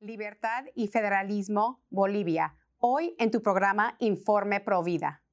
Libertad y Federalismo, Bolivia. Hoy en tu programa Informe Provida.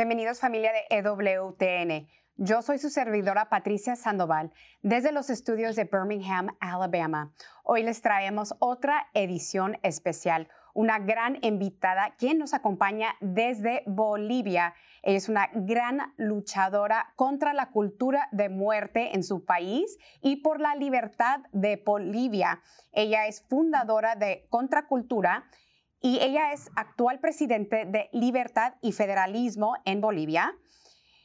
Bienvenidos familia de EWTN. Yo soy su servidora Patricia Sandoval desde los estudios de Birmingham, Alabama. Hoy les traemos otra edición especial, una gran invitada quien nos acompaña desde Bolivia. Ella es una gran luchadora contra la cultura de muerte en su país y por la libertad de Bolivia. Ella es fundadora de Contracultura y ella es actual presidente de Libertad y Federalismo en Bolivia.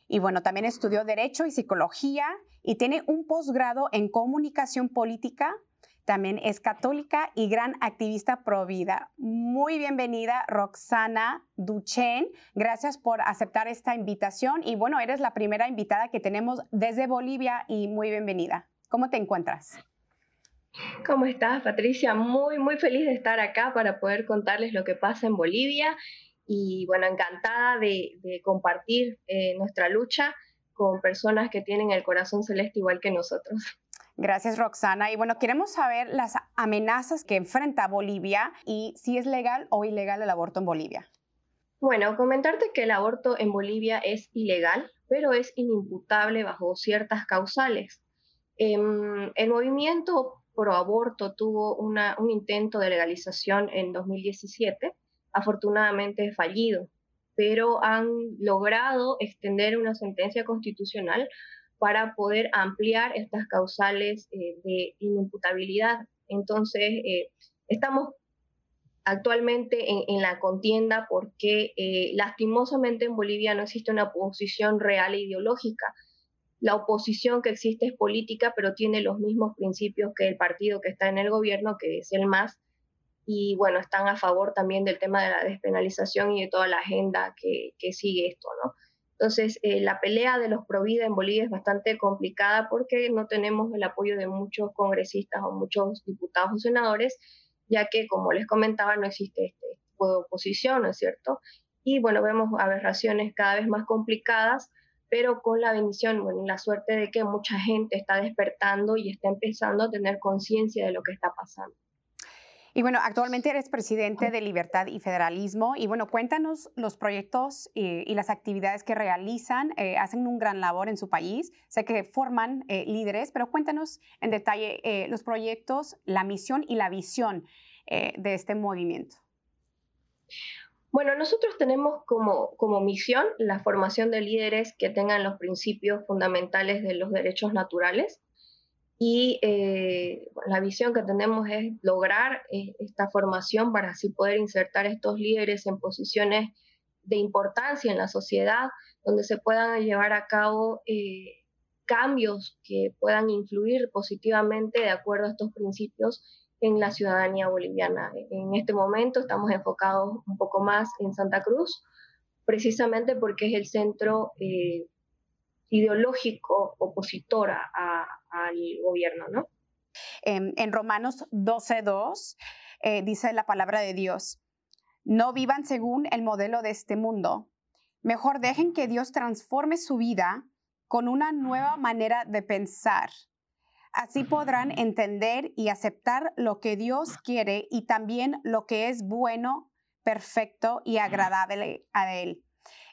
Y bueno, también estudió Derecho y Psicología y tiene un posgrado en Comunicación Política. También es católica y gran activista pro vida. Muy bienvenida, Roxana Duchen. Gracias por aceptar esta invitación. Y bueno, eres la primera invitada que tenemos desde Bolivia y muy bienvenida. ¿Cómo te encuentras? ¿Cómo estás, Patricia? Muy, muy feliz de estar acá para poder contarles lo que pasa en Bolivia y bueno, encantada de, compartir eh, nuestra lucha con personas que tienen el corazón celeste igual que nosotros. Gracias, Roxana. Y bueno, queremos saber las amenazas que enfrenta Bolivia y si es legal o ilegal el aborto en Bolivia. Bueno, comentarte que el aborto en Bolivia es ilegal, pero es inimputable bajo ciertas causales. Em, el movimiento pro aborto tuvo un intento de legalización en 2017, afortunadamente fallido, pero han logrado extender una sentencia constitucional para poder ampliar estas causales eh, de inimputabilidad. Entonces, eh, estamos actualmente en, la contienda porque eh, lastimosamente en Bolivia no existe una posición real e ideológica la oposición que existe es política, pero tiene los mismos principios que el partido que está en el gobierno, que es el MAS, y bueno, están a favor también del tema de la despenalización y de toda la agenda que, sigue esto, ¿no? Entonces, eh, la pelea de los Provida en Bolivia es bastante complicada porque no tenemos el apoyo de muchos congresistas o muchos diputados o senadores, ya que, como les comentaba, no existe este tipo de oposición, ¿no es cierto? Y bueno, vemos aberraciones cada vez más complicadas pero con la bendición, bueno, la suerte de que mucha gente está despertando y está empezando a tener conciencia de lo que está pasando. Y bueno, actualmente eres presidente de Libertad y Federalismo. Y bueno, cuéntanos los proyectos y, las actividades que realizan. Eh, hacen un gran labor en su país. Sé que forman eh, líderes, pero cuéntanos en detalle eh, los proyectos, la misión y la visión de este movimiento. Bueno, nosotros tenemos como, como misión la formación de líderes que tengan los principios fundamentales de los derechos naturales. Y eh, la visión que tenemos es lograr eh, esta formación para así poder insertar estos líderes en posiciones de importancia en la sociedad, donde se puedan llevar a cabo eh, cambios que puedan influir positivamente de acuerdo a estos principios en la ciudadanía boliviana. En este momento estamos enfocados un poco más en Santa Cruz, precisamente porque es el centro eh, ideológico opositor al gobierno, ¿no? En, Romanos 12.2 eh, dice la palabra de Dios, no vivan según el modelo de este mundo, mejor dejen que Dios transforme su vida con una nueva manera de pensar Así podrán entender y aceptar lo que Dios quiere y también lo que es bueno, perfecto y agradable a Él.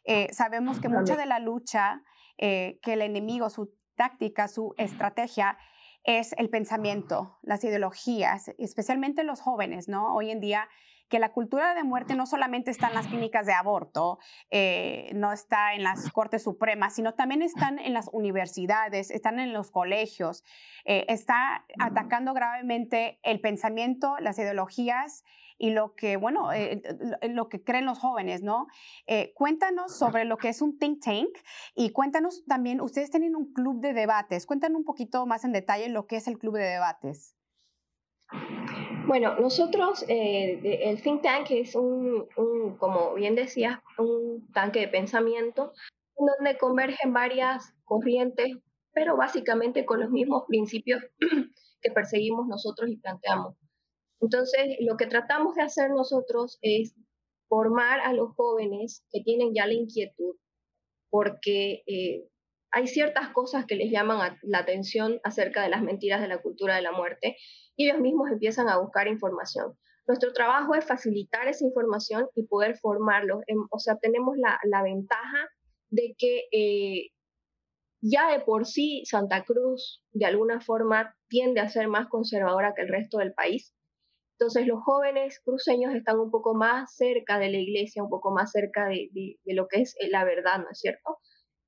Eh, sabemos que mucha de la lucha, eh, que el enemigo, su táctica, su estrategia, es el pensamiento, las ideologías, especialmente los jóvenes, ¿no? Hoy en día que la cultura de muerte no solamente está en las clínicas de aborto, eh, no está en las Cortes Supremas, sino también están en las universidades, están en los colegios, eh, está atacando gravemente el pensamiento, las ideologías y lo que, bueno, eh, lo que creen los jóvenes, ¿no? Eh, cuéntanos sobre lo que es un think tank y cuéntanos también, ustedes tienen un club de debates. Cuéntanos un poquito más en detalle lo que es el club de debates. Bueno, nosotros, eh, el think tank es un, como bien decías, un tanque de pensamiento donde convergen varias corrientes, pero básicamente con los mismos principios que perseguimos nosotros y planteamos. Entonces, lo que tratamos de hacer nosotros es formar a los jóvenes que tienen ya la inquietud, porque eh, hay ciertas cosas que les llaman la atención acerca de las mentiras de la cultura de la muerte ellos mismos empiezan a buscar información. Nuestro trabajo es facilitar esa información y poder formarlos. O sea, tenemos la, la ventaja de que eh, ya de por sí Santa Cruz de alguna forma tiende a ser más conservadora que el resto del país. Entonces los jóvenes cruceños están un poco más cerca de la iglesia, un poco más cerca de, de, lo que es la verdad, ¿no es cierto?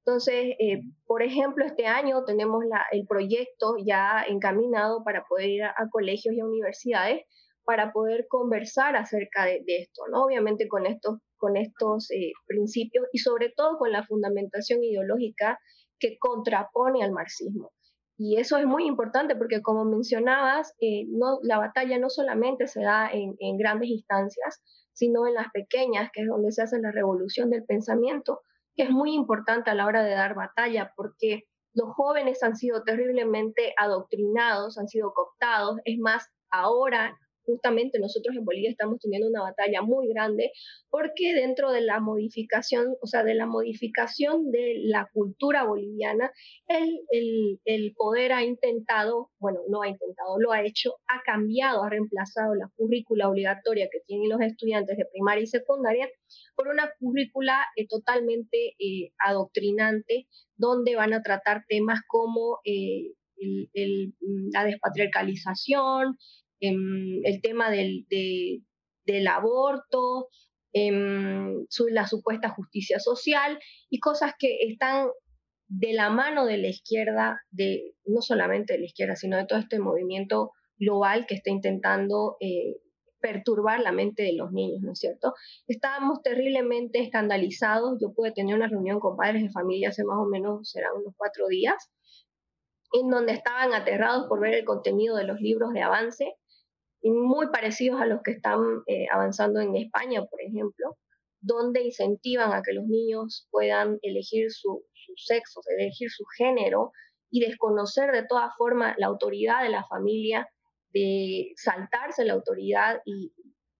Entonces, eh, por ejemplo, este año tenemos el proyecto ya encaminado para poder ir a, colegios y universidades para poder conversar acerca de, esto, ¿no? Obviamente con estos, con estos eh, principios y sobre todo con la fundamentación ideológica que contrapone al marxismo. Y eso es muy importante porque, como mencionabas, eh, la batalla no solamente se da en, grandes instancias, sino en las pequeñas, que es donde se hace la revolución del pensamiento, que es muy importante a la hora de dar batalla, porque los jóvenes han sido terriblemente adoctrinados, han sido cooptados. Es más, ahora justamente nosotros en Bolivia estamos teniendo una batalla muy grande porque dentro de la modificación, o sea, de la modificación de la cultura boliviana, el, el, el, poder ha intentado, bueno, no ha intentado, lo ha hecho, ha cambiado, ha reemplazado la currícula obligatoria que tienen los estudiantes de primaria y secundaria por una currícula eh, totalmente eh, adoctrinante, donde van a tratar temas como eh, el, la despatriarcalización, el tema del, del aborto, em, la supuesta justicia social y cosas que están de la mano de la izquierda, de, no solamente de la izquierda, sino de todo este movimiento global que está intentando eh, perturbar la mente de los niños, ¿no es cierto? Estábamos terriblemente escandalizados. Yo pude tener una reunión con padres de familia hace más o menos, serán unos cuatro días, en donde estaban aterrados por ver el contenido de los libros de avance muy parecidos a los que están eh, avanzando en España, por ejemplo, donde incentivan a que los niños puedan elegir su, sexo, elegir su género y desconocer de toda forma la autoridad de la familia, de saltarse la autoridad y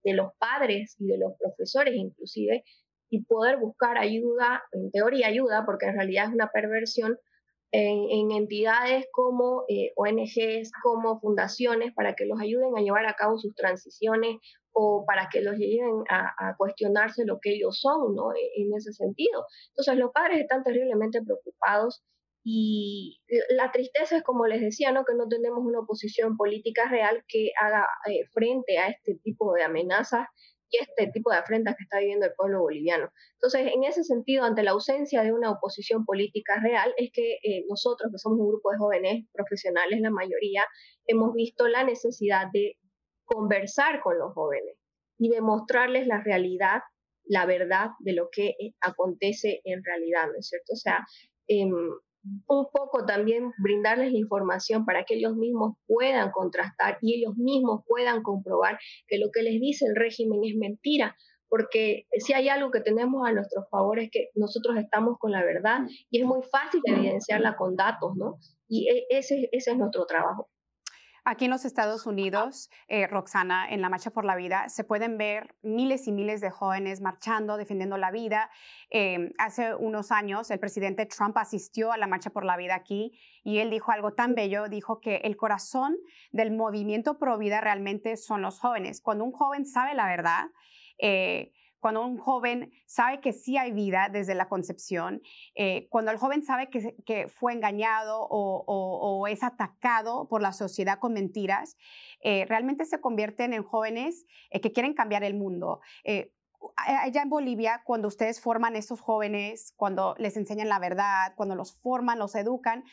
de los padres y de los profesores inclusive, y poder buscar ayuda, en teoría ayuda, porque en realidad es una perversión, en, entidades como eh, ONGs, como fundaciones, para que los ayuden a llevar a cabo sus transiciones o para que los lleven a, cuestionarse lo que ellos son, ¿no? E, en ese sentido. Entonces, los padres están terriblemente preocupados y la tristeza es, como les decía, ¿no? que no tenemos una oposición política real que haga eh, frente a este tipo de amenazas y este tipo de afrentas que está viviendo el pueblo boliviano. Entonces, en ese sentido, ante la ausencia de una oposición política real, es que eh, nosotros, que somos un grupo de jóvenes profesionales, la mayoría, hemos visto la necesidad de conversar con los jóvenes y demostrarles la realidad, la verdad de lo que eh, acontece en realidad, ¿no es cierto? O sea, eh, un poco también brindarles la información para que ellos mismos puedan contrastar y ellos mismos puedan comprobar que lo que les dice el régimen es mentira, porque si hay algo que tenemos a nuestro favor es que nosotros estamos con la verdad y es muy fácil evidenciarla con datos, ¿no? Y e, ese, ese es nuestro trabajo. Aquí en los Estados Unidos, eh, Roxana, en la Marcha por la Vida, se pueden ver miles y miles de jóvenes marchando, defendiendo la vida. Em, hace unos años, el presidente Trump asistió a la Marcha por la Vida aquí y él dijo algo tan bello, dijo que el corazón del movimiento pro vida realmente son los jóvenes. Cuando un joven sabe la verdad, eh, cuando un joven sabe que sí hay vida desde la concepción, eh, cuando el joven sabe que, fue engañado o, es atacado por la sociedad con mentiras, eh, realmente se convierten en jóvenes eh, que quieren cambiar el mundo. Allá en Bolivia, cuando ustedes forman estos jóvenes, cuando les enseñan la verdad, cuando los forman, los educan,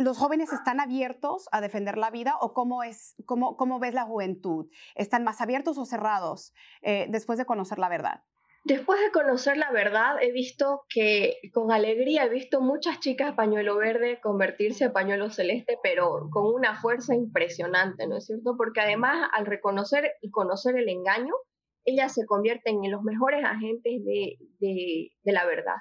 ¿Los jóvenes están abiertos a defender la vida o cómo, es, cómo, cómo ves la juventud? ¿Están más abiertos o cerrados eh, después de conocer la verdad? Después de conocer la verdad, he visto que con alegría he visto muchas chicas pañuelo verde convertirse a pañuelo celeste, pero con una fuerza impresionante, ¿no es cierto? Porque además al reconocer y conocer el engaño, ellas se convierten en los mejores agentes de, de, la verdad.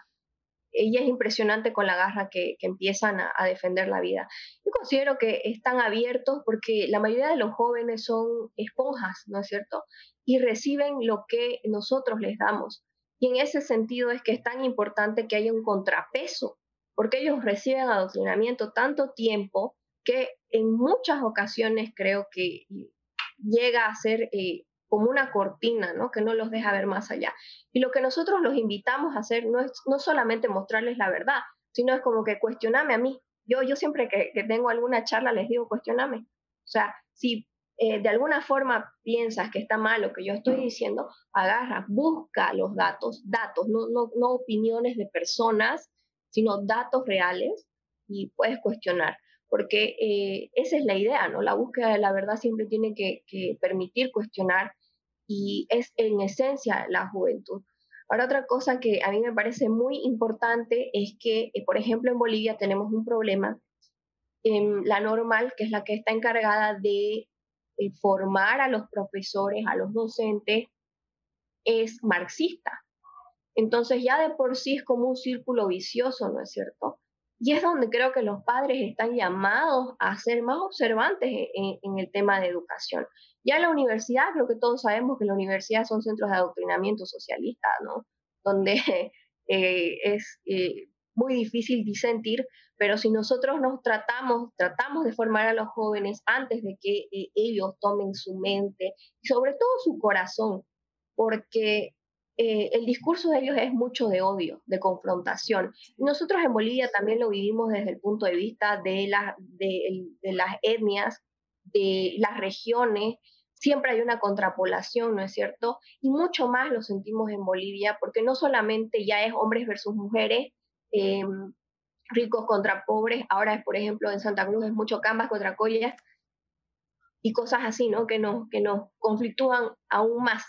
Ella es impresionante con la garra que, empiezan a, a, defender la vida. Yo considero que están abiertos porque la mayoría de los jóvenes son esponjas, ¿no es cierto? y reciben lo que nosotros les damos. Y en ese sentido es que es tan importante que haya un contrapeso, porque ellos reciben adoctrinamiento tanto tiempo que en muchas ocasiones creo que llega a ser eh, como una cortina, ¿no? Que no los deja ver más allá. Y lo que nosotros los invitamos a hacer no es no solamente mostrarles la verdad, sino es como que cuestioname a mí. Yo, yo siempre que, tengo alguna charla les digo, cuestioname. O sea, si eh, de alguna forma piensas que está mal lo que yo estoy diciendo, agarra, busca los datos, datos, no, no, no opiniones de personas, sino datos reales y puedes cuestionar, porque eh, esa es la idea, ¿no? La búsqueda de la verdad siempre tiene que, permitir cuestionar y es en esencia la juventud. Ahora otra cosa que a mí me parece muy importante es que, eh, por ejemplo, en Bolivia tenemos un problema, en la normal, que es la que está encargada de eh, formar a los profesores, a los docentes, es marxista. Entonces ya de por sí es como un círculo vicioso, ¿no es cierto? Y es donde creo que los padres están llamados a ser más observantes en, el tema de educación. Ya la universidad, creo que todos sabemos que la universidad son centros de adoctrinamiento socialista, ¿no? Donde eh, es eh, muy difícil disentir, pero si nosotros nos tratamos, tratamos de formar a los jóvenes antes de que eh, ellos tomen su mente y sobre todo su corazón, porque eh, el discurso de ellos es mucho de odio, de confrontación. nosotros en Bolivia también lo vivimos desde el punto de vista de, de, de las etnias, de las regiones, siempre hay una contrapolación, ¿no es cierto? Y mucho más lo sentimos en Bolivia, porque no solamente ya es hombres versus mujeres, eh, ricos contra pobres, ahora es, por ejemplo, en Santa Cruz es mucho Cambas contra Collas y cosas así, ¿no? Que nos, que nos conflictúan aún más.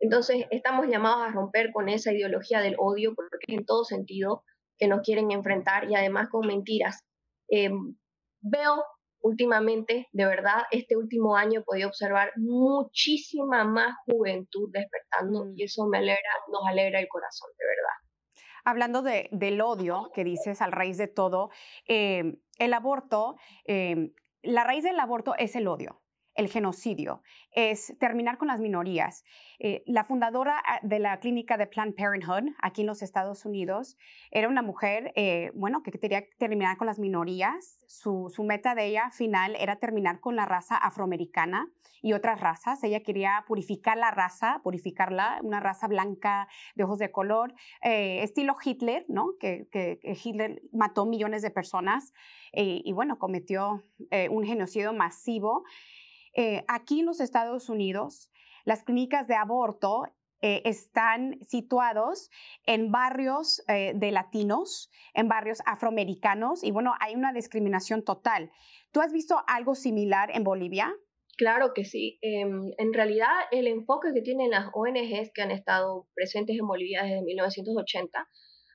Entonces, estamos llamados a romper con esa ideología del odio, porque es en todo sentido que nos quieren enfrentar y además con mentiras. Eh, veo últimamente, de verdad, este último año he podido observar muchísima más juventud despertando mm. y eso me alegra, nos alegra el corazón, de verdad hablando de, del odio que dices al raíz de todo, eh, el aborto, eh, la raíz del aborto es el odio el genocidio, es terminar con las minorías. Eh, la fundadora ah, de la clínica de Planned Parenthood aquí en los Estados Unidos era una mujer, eh, bueno, que quería terminar con las minorías. Su, meta de ella final era terminar con la raza afroamericana y otras razas. Ella quería purificar la raza, purificarla, una raza blanca de ojos de color, eh, estilo Hitler, ¿no? Que, que, Hitler mató millones de personas y bueno, cometió un genocidio masivo. Eh, aquí en los Estados Unidos, las clínicas de aborto eh, están situados en barrios eh, de latinos, en barrios afroamericanos y bueno, hay una discriminación total. ¿Tú has visto algo similar en Bolivia? Claro que sí. Em, en realidad, el enfoque que tienen las ONGs que han estado presentes en Bolivia desde 1980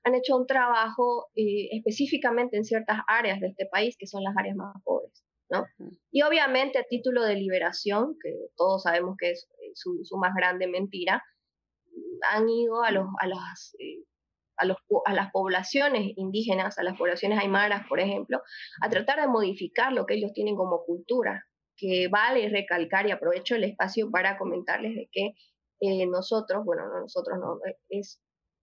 han hecho un trabajo específicamente en ciertas áreas de este país, que son las áreas más pobres. Y obviamente a título de liberación, que todos sabemos que es eh, su, más grande mentira, han ido a, los, a, las, eh, a, los, a las poblaciones indígenas, a las poblaciones aymaras, por ejemplo, a tratar de modificar lo que ellos tienen como cultura, que vale recalcar y aprovecho el espacio para comentarles de que eh, nosotros, bueno, no nosotros no, es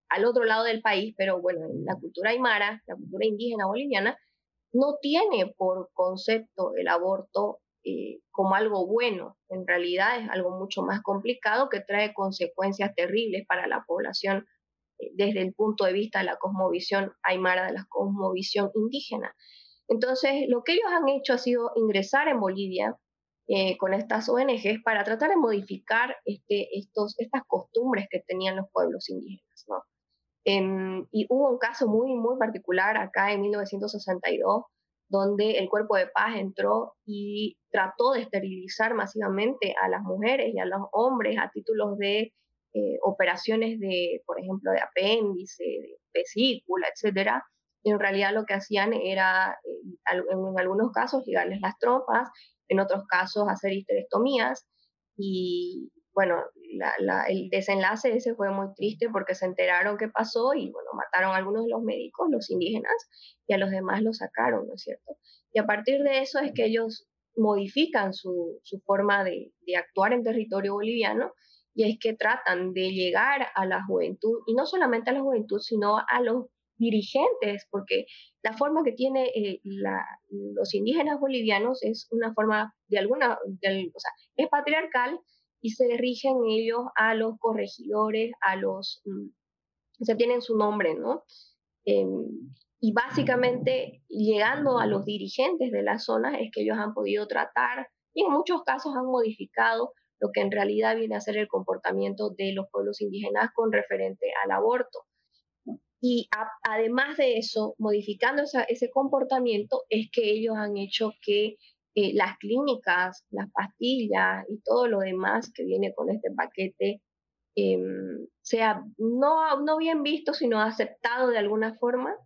al otro lado del país, pero bueno, en la cultura aymara, la cultura indígena boliviana, no tiene por concepto el aborto eh, como algo bueno. En realidad es algo mucho más complicado que trae consecuencias terribles para la población eh, desde el punto de vista de la cosmovisión aymara, de la cosmovisión indígena. Entonces, lo que ellos han hecho ha sido ingresar en Bolivia eh, con estas ONGs para tratar de modificar este, estos, estas costumbres que tenían los pueblos indígenas. Y hubo un caso muy, muy particular acá en 1962, donde el cuerpo de paz entró y trató de esterilizar masivamente a las mujeres y a los hombres a títulos de eh, operaciones de, por ejemplo, de apéndice, de vesícula, etcétera. Y en realidad lo que hacían era, eh, en, algunos casos, ligarles las trompas, en otros casos hacer histerectomías. Y bueno, el desenlace ese fue muy triste porque se enteraron qué pasó y bueno, mataron a algunos de los médicos, los indígenas, y a los demás los sacaron, ¿no es cierto? Y a partir de eso es que ellos modifican su, su forma de, de actuar en territorio boliviano y es que tratan de llegar a la juventud, y no solamente a la juventud, sino a los dirigentes, porque la forma que tiene eh, los indígenas bolivianos es una forma de alguna, o sea, es patriarcal y se rigen ellos a los corregidores, a los, mm, o sea, tienen su nombre, ¿no? Em, y básicamente llegando a los dirigentes de las zonas es que ellos han podido tratar y en muchos casos han modificado lo que en realidad viene a ser el comportamiento de los pueblos indígenas con referente al aborto. Y además de eso, modificando ese comportamiento, es que ellos han hecho que eh, las clínicas, las pastillas y todo lo demás que viene con este paquete em, sea no, no bien visto, sino aceptado de alguna forma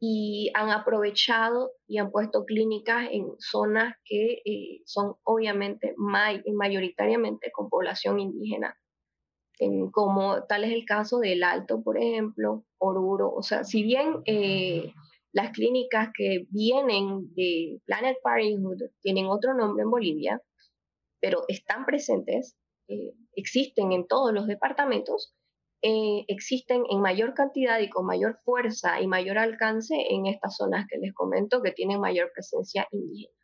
y han aprovechado y han puesto clínicas en zonas que eh, son obviamente mayoritariamente con población indígena, como tal es el caso del Alto, por ejemplo, Oruro. O sea, si bien eh, las clínicas que vienen de Planet Parenthood tienen otro nombre en Bolivia, pero están presentes, eh, existen en todos los departamentos, eh, existen en mayor cantidad y con mayor fuerza y mayor alcance en estas zonas que les comento que tienen mayor presencia indígena.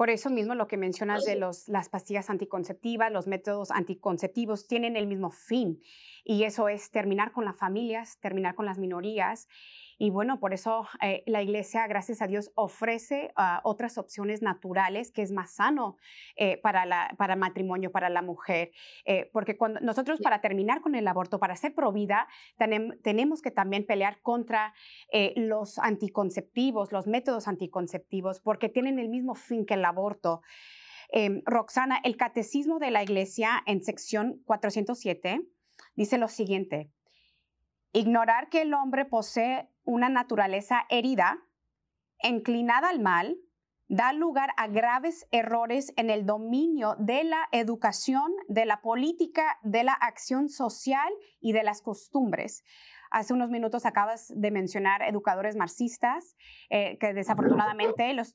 Por eso mismo lo que mencionas de los, las pastillas anticonceptivas, los métodos anticonceptivos tienen el mismo fin y eso es terminar con las familias, terminar con las minorías y bueno, por eso eh, la iglesia, gracias a Dios, ofrece ah, otras opciones naturales que es más sano eh, para, la, para el matrimonio, para la mujer. Eh, porque cuando nosotros para terminar con el aborto, para ser provida, tenemos que también pelear contra los anticonceptivos, los métodos anticonceptivos, porque tienen el mismo fin que el aborto. Em, Roxana, el Catecismo de la Iglesia en sección 407 dice lo siguiente. Ignorar que el hombre posee una naturaleza herida, inclinada al mal, da lugar a graves errores en el dominio de la educación, de la política, de la acción social y de las costumbres. Hace unos minutos acabas de mencionar educadores marxistas, eh, que desafortunadamente los,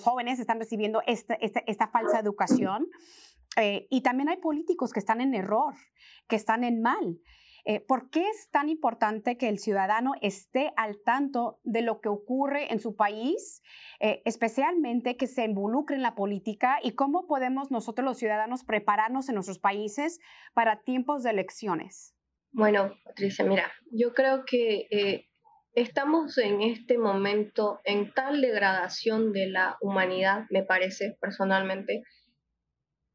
jóvenes están recibiendo esta, esta, falsa educación. Eh, y también hay políticos que están en error, que están en mal. Eh, ¿Por qué es tan importante que el ciudadano esté al tanto de lo que ocurre en su país, eh, especialmente que se involucre en la política y cómo podemos nosotros los ciudadanos prepararnos en nuestros países para tiempos de elecciones? Bueno, Patricia, mira, yo creo que eh, estamos en este momento en tal degradación de la humanidad, me parece personalmente,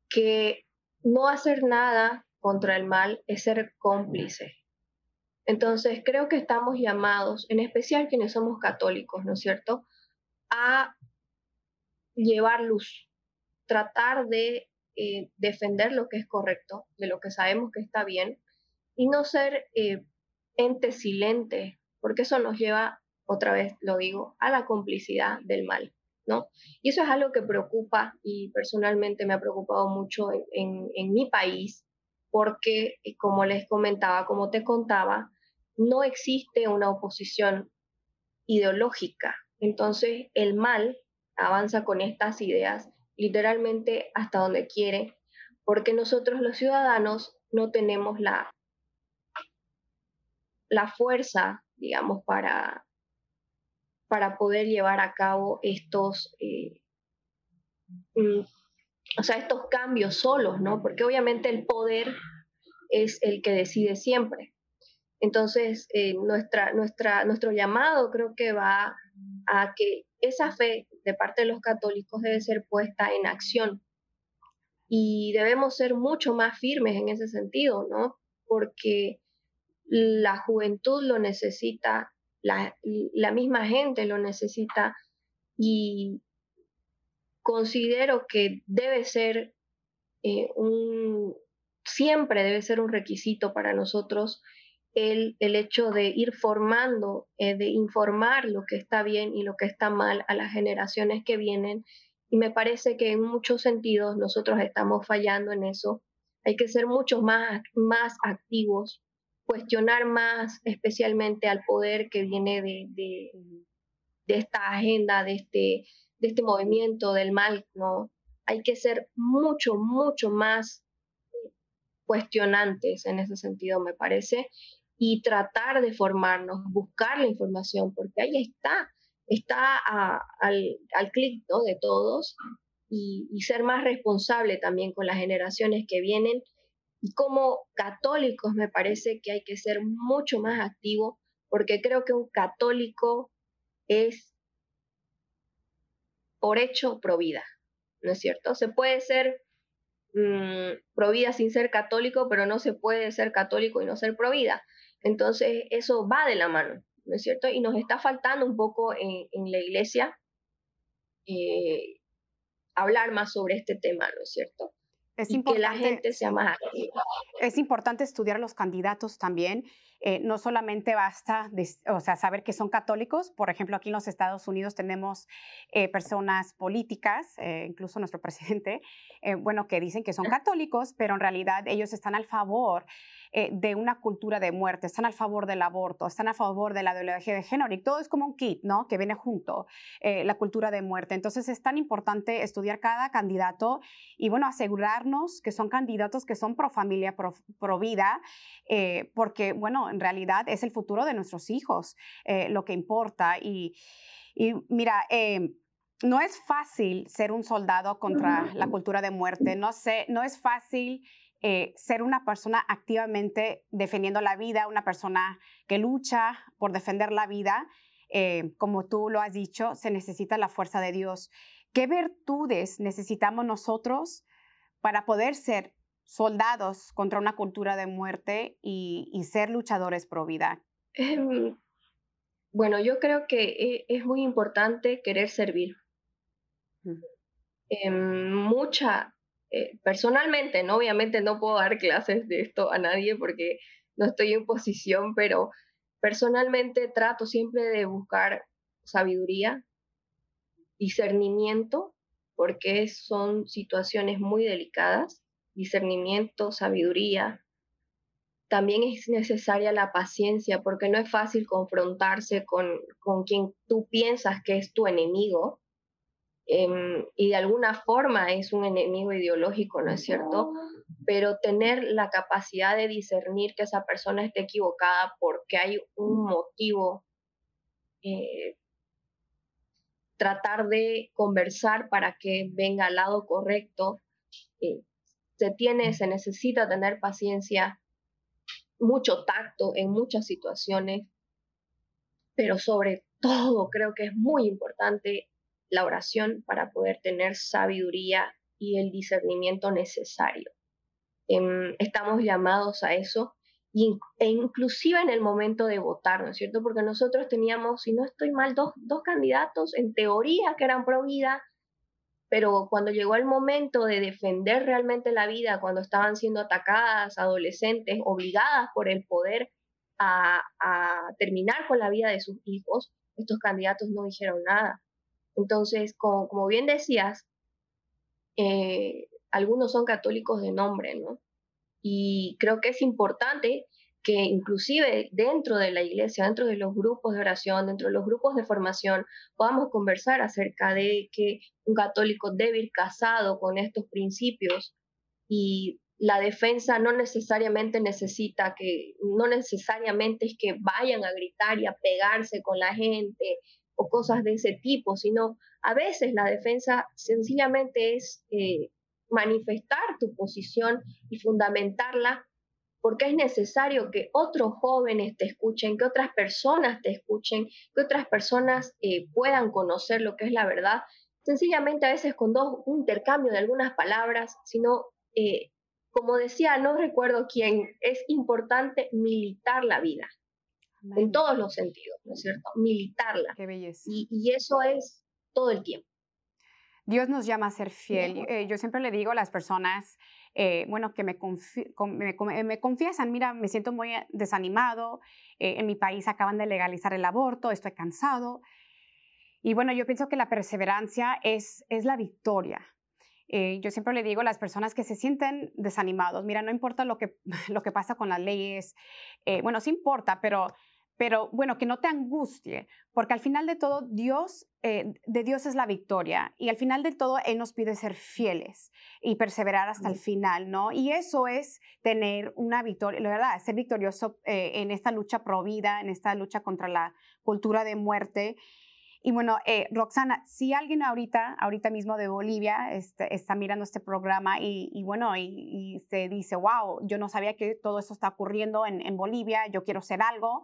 que no hacer nada contra el mal es ser cómplice. Entonces, creo que estamos llamados, en especial quienes somos católicos, ¿no es cierto?, a llevar luz, tratar de eh, defender lo que es correcto, de lo que sabemos que está bien, y no ser eh, ente silente, porque eso nos lleva, otra vez lo digo, a la complicidad del mal. ¿No? Y eso es algo que preocupa y personalmente me ha preocupado mucho en mi país, porque, eh, como les comentaba, como te contaba, no existe una oposición ideológica. Entonces, el mal avanza con estas ideas literalmente hasta donde quiere, porque nosotros los ciudadanos no tenemos la, la fuerza, digamos, para, para poder llevar a cabo estos, eh, mm, o sea, estos cambios solos, ¿no? Porque obviamente el poder es el que decide siempre. Entonces, eh, nuestra, nuestro llamado creo que va a que esa fe de parte de los católicos debe ser puesta en acción. Y debemos ser mucho más firmes en ese sentido, ¿no? Porque la juventud lo necesita, la, la misma gente lo necesita, y considero que debe ser eh, un, siempre debe ser un requisito para nosotros el, el hecho de ir formando, eh, de informar lo que está bien y lo que está mal a las generaciones que vienen. Y me parece que en muchos sentidos nosotros estamos fallando en eso. Hay que ser mucho más, más activos, cuestionar más especialmente al poder que viene de, de, de esta agenda, de este, de este movimiento del mal, ¿no? Hay que ser mucho, mucho más cuestionantes en ese sentido, me parece, y tratar de formarnos, buscar la información, porque ahí está, está al, al clic ¿no? de todos, y, y, ser más responsable también con las generaciones que vienen. Y como católicos me parece que hay que ser mucho más activos, porque creo que un católico es por hecho pro vida, ¿no es cierto? Se puede ser mmm, pro vida sin ser católico, pero no se puede ser católico y no ser pro vida. Entonces, eso va de la mano, ¿no es cierto? Y nos está faltando un poco en, en la iglesia eh, hablar más sobre este tema, ¿no es cierto? Es y importante, que la gente sea más activa. Es importante estudiar los candidatos también. Eh, no solamente basta, de, o sea, saber que son católicos. Por ejemplo, aquí en los Estados Unidos tenemos eh, personas políticas, eh, incluso nuestro presidente, bueno, que dicen que son católicos, pero en realidad ellos están al favor de una cultura de muerte, están a favor del aborto, están a favor de la ideología de género y todo es como un kit, ¿no? Que viene junto, la cultura de muerte. Entonces es tan importante estudiar cada candidato y, bueno, asegurarnos que son candidatos que son pro familia, pro, pro vida, eh, porque, bueno, en realidad es el futuro de nuestros hijos eh, lo que importa. Y, y mira, eh, no es fácil ser un soldado contra la cultura de muerte, no, sé, no es fácil eh, ser una persona activamente defendiendo la vida, una persona que lucha por defender la vida, eh, como tú lo has dicho, se necesita la fuerza de Dios. ¿Qué virtudes necesitamos nosotros para poder ser soldados contra una cultura de muerte y, y ser luchadores pro vida? Eh, bueno, yo creo que eh, es muy importante querer servir. Eh, mucha, eh, personalmente, ¿no? Obviamente no puedo dar clases de esto a nadie porque no estoy en posición, pero personalmente trato siempre de buscar sabiduría, discernimiento, porque son situaciones muy delicadas, discernimiento, sabiduría. También es necesaria la paciencia, porque no es fácil confrontarse con, con quien tú piensas que es tu enemigo, eh, y de alguna forma es un enemigo ideológico, ¿no es cierto? Pero tener la capacidad de discernir que esa persona esté equivocada porque hay un motivo, eh, tratar de conversar para que venga al lado correcto, eh, se tiene, se necesita tener paciencia, mucho tacto en muchas situaciones, pero sobre todo creo que es muy importante la oración para poder tener sabiduría y el discernimiento necesario. Eh, estamos llamados a eso e inclusive en el momento de votar, ¿no es cierto? Porque nosotros teníamos, si no estoy mal, dos, dos candidatos en teoría que eran pro vida, pero cuando llegó el momento de defender realmente la vida, cuando estaban siendo atacadas adolescentes, obligadas por el poder a, terminar con la vida de sus hijos, estos candidatos no dijeron nada. Entonces, como, como bien decías, eh, algunos son católicos de nombre, ¿no? Y creo que es importante que inclusive dentro de la iglesia, dentro de los grupos de oración, dentro de los grupos de formación, podamos conversar acerca de que un católico debe ir casado con estos principios y la defensa no necesariamente necesita que, no necesariamente es que vayan a gritar y a pegarse con la gente o cosas de ese tipo, sino a veces la defensa sencillamente es eh, manifestar tu posición y fundamentarla porque es necesario que otros jóvenes te escuchen, que otras personas te escuchen, que otras personas eh, puedan conocer lo que es la verdad, sencillamente a veces con dos, un intercambio de algunas palabras, sino, eh, como decía, no recuerdo quién, es importante militar la vida. Amén. en todos los sentidos, ¿no es cierto? Militarla. Qué belleza. Y, y, eso es todo el tiempo. Dios nos llama a ser fiel. Eh, yo siempre le digo a las personas, eh, bueno, que me, me, confiesan, mira, me siento muy desanimado, en mi país acaban de legalizar el aborto, estoy cansado. Y bueno, yo pienso que la perseverancia es, es la victoria. Eh, yo siempre le digo a las personas que se sienten desanimados, mira, no importa lo que, lo que pasa con las leyes, eh, bueno, sí importa, pero, pero bueno, que no te angustie, porque al final de todo, Dios, eh, de Dios es la victoria y al final de todo, Él nos pide ser fieles y perseverar hasta el final, ¿no? Y eso es tener una victoria, la verdad, ser victorioso en esta lucha pro vida, en esta lucha contra la cultura de muerte. Y bueno, eh, Roxana, si alguien ahorita, ahorita mismo de Bolivia este, está mirando este programa y, bueno, y, se dice, wow, yo no sabía que todo esto está ocurriendo en, Bolivia, yo quiero hacer algo,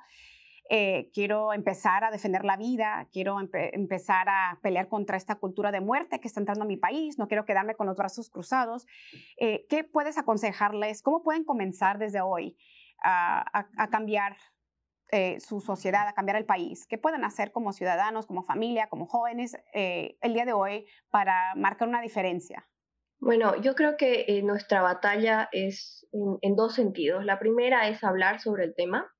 eh, quiero empezar a defender la vida, quiero empezar a pelear contra esta cultura de muerte que está entrando a mi país, no quiero quedarme con los brazos cruzados. Eh, ¿Qué puedes aconsejarles? ¿Cómo pueden comenzar desde hoy a, cambiar eh, su sociedad, a cambiar el país? ¿Qué pueden hacer como ciudadanos, como familia, como jóvenes el día de hoy para marcar una diferencia? Bueno, yo creo que nuestra batalla es en, dos sentidos. La primera es hablar sobre el tema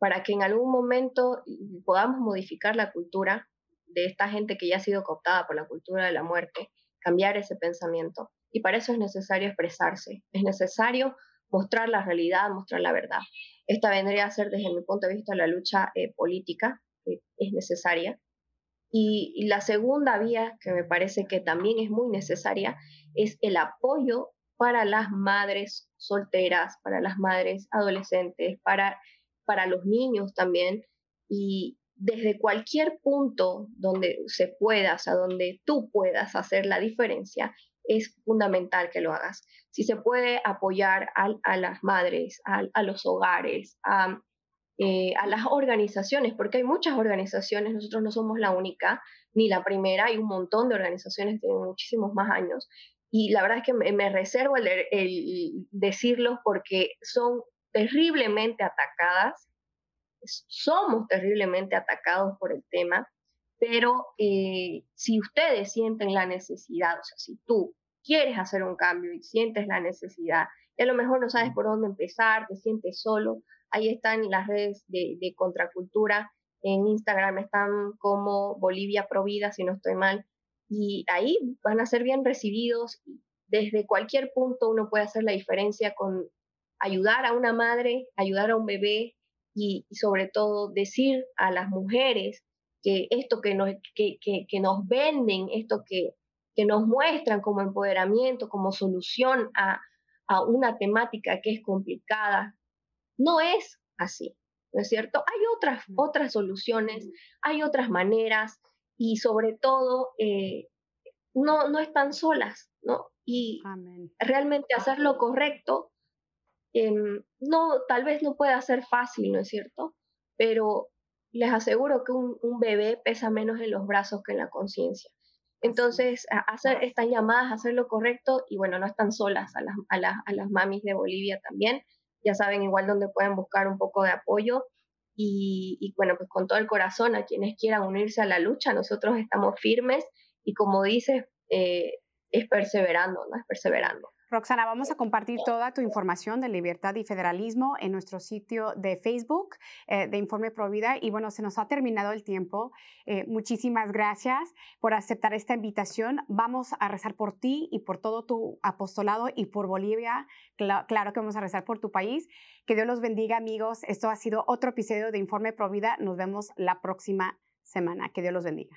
para que en algún momento podamos modificar la cultura de esta gente que ya ha sido cooptada por la cultura de la muerte, cambiar ese pensamiento. Y para eso es necesario expresarse, es necesario mostrar la realidad, mostrar la verdad. Esta vendría a ser, desde mi punto de vista, la lucha eh, política que es necesaria. Y, la segunda vía, que me parece que también es muy necesaria, es el apoyo para las madres solteras, para las madres adolescentes, para, para los niños también. Y desde cualquier punto donde se pueda, o sea, donde tú puedas hacer la diferencia, es fundamental que lo hagas. Si se puede apoyar a, las madres, a, los hogares, eh, a, las organizaciones, porque hay muchas organizaciones, nosotros no somos la única ni la primera, hay un montón de organizaciones de muchísimos más años. Y la verdad es que me, reservo el, el decirlos porque son terriblemente atacadas, somos terriblemente atacados por el tema, pero eh, si ustedes sienten la necesidad, o sea, si tú quieres hacer un cambio y sientes la necesidad, y a lo mejor no sabes por dónde empezar, te sientes solo, ahí están las redes de, contracultura, en Instagram están como Bolivia Provida, si no estoy mal, y ahí van a ser bien recibidos. Desde cualquier punto uno puede hacer la diferencia con ayudar a una madre, ayudar a un bebé y, sobre todo decir a las mujeres que esto que nos, que, que nos venden, esto que, que nos muestran como empoderamiento, como solución a, una temática que es complicada. No es así, ¿no es cierto? Hay otras, otras soluciones, hay otras maneras y sobre todo eh, no, no están solas, ¿no? Y realmente hacer lo correcto, em, no, tal vez no pueda ser fácil, ¿no es cierto? Pero les aseguro que un bebé pesa menos en los brazos que en la conciencia. Entonces, hacer estas llamadas, hacer lo correcto y bueno, no están solas a las, a, a las mamis de Bolivia también. Ya saben igual dónde pueden buscar un poco de apoyo y, y, bueno, pues con todo el corazón a quienes quieran unirse a la lucha, nosotros estamos firmes y como dices, eh, es perseverando, ¿no? Es perseverando. Roxana, vamos a compartir toda tu información de libertad y federalismo en nuestro sitio de Facebook eh, de Informe Provida. Y bueno, se nos ha terminado el tiempo. Eh, muchísimas gracias por aceptar esta invitación. Vamos a rezar por ti y por todo tu apostolado y por Bolivia. claro que vamos a rezar por tu país. Que Dios los bendiga, amigos. Esto ha sido otro episodio de Informe Provida. Nos vemos la próxima semana. Que Dios los bendiga.